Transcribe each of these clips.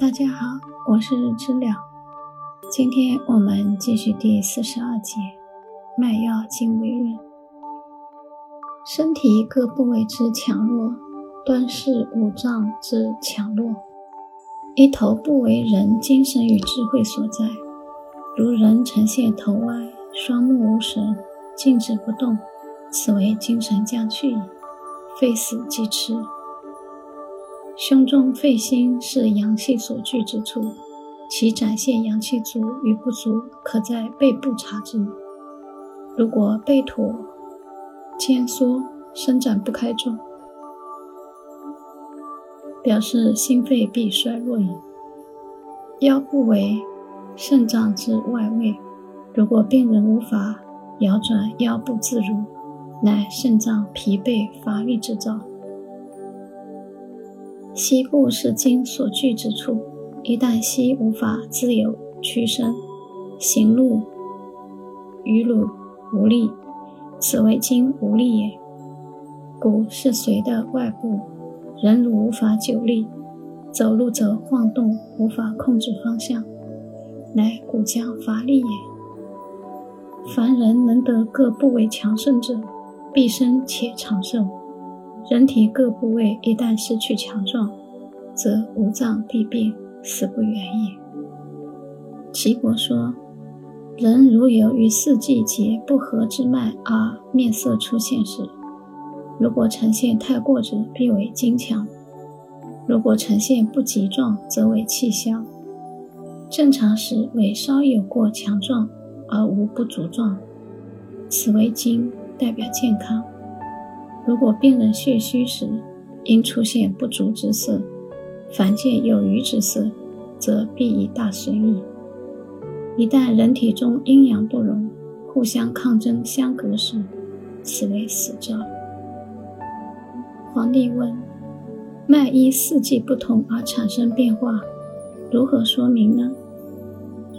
大家好，我是知了。今天我们继续第四十二节脉药经微论。身体各部位之强弱，端视五脏之强弱。一头部为人精神与智慧所在，如人呈现头歪、双目无神、静止不动，此为精神将去矣，非死即迟。胸中肺心是阳气所聚之处，其展现阳气足与不足，可在背部察之。如果背驼、肩缩、伸展不开状，表示心肺必衰弱矣。腰部为肾脏之外位，如果病人无法摇转腰部自如，乃肾脏疲惫乏力之兆。膝部是筋所聚之处，一旦膝无法自由屈伸，行路余鲁无力，此为筋无力也。骨是髓的外部。人如无法久立，走路则晃动，无法控制方向，乃骨将乏力也。凡人能得各部位强盛者，必生且长寿。人体各部位一旦失去强壮，则五脏必变，死不远矣。岐伯说：人如有与四季节不合之脉而面色出现时，如果呈现太过者，必为精强；如果呈现不极状，则为气消。正常时为稍有过强壮而无不足状，此为精，代表健康。如果病人血虚时，因出现不足之色，凡见有余之色，则必以大损矣。一旦人体中阴阳不容，互相抗争相隔时，此为死兆。皇帝问：“脉依四季不同而产生变化，如何说明呢？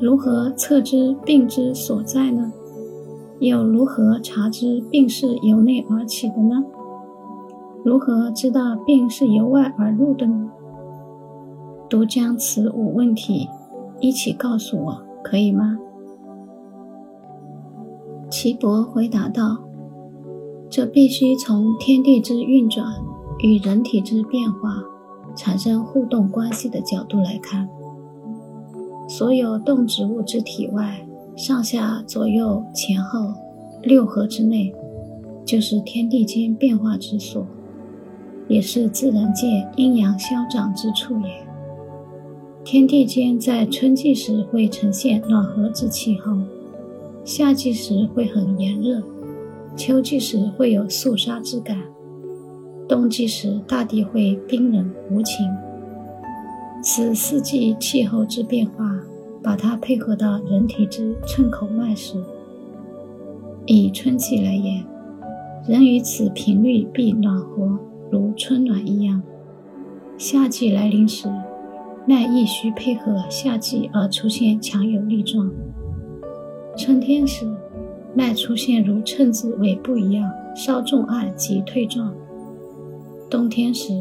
如何测知病之所在呢？又如何查知病是由内而起的呢？如何知道病是由外而入的呢？都将此五问题一起告诉我，可以吗？”岐伯回答道：“这必须从天地之运转。”与人体之变化产生互动关系的角度来看，所有动植物之体外，上下左右前后六合之内，就是天地间变化之所，也是自然界阴阳消长之处也。天地间在春季时会呈现暖和之气候，夏季时会很炎热，秋季时会有肃杀之感。冬季时，大地会冰冷无情。此四季气候之变化，把它配合到人体之寸口脉时，以春季来言，人于此频率必暖和，如春暖一样。夏季来临时，脉亦需配合夏季而出现强有力状。春天时，脉出现如秤子尾部一样，稍重按即退状。冬天时，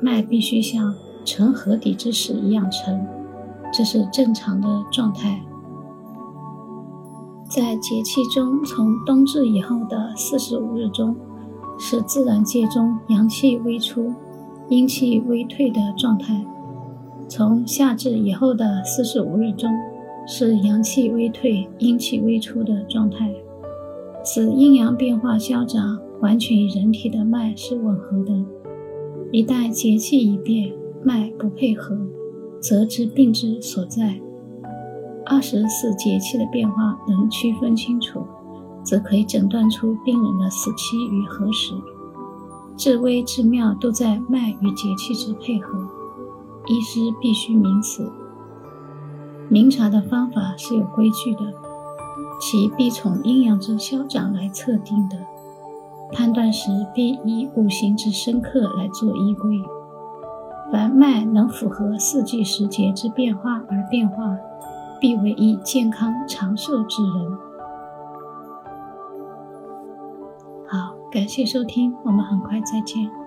脉必须像沉河底之石一样沉，这是正常的状态。在节气中，从冬至以后的四十五日中，是自然界中阳气微出、阴气微退的状态；从夏至以后的四十五日中，是阳气微退、阴气微出的状态。此阴阳变化消长，完全与人体的脉是吻合的。一旦节气已变，脉不配合，则知病之所在。二十四节气的变化能区分清楚，则可以诊断出病人的死期与何时。至微至妙都在脉与节气之配合，医师必须明此。明察的方法是有规矩的，其必从阴阳之消长来测定的。判断时必以五行之深刻来做依归。凡脉能符合四季时节之变化而变化，必为一健康长寿之人。好，感谢收听，我们很快再见。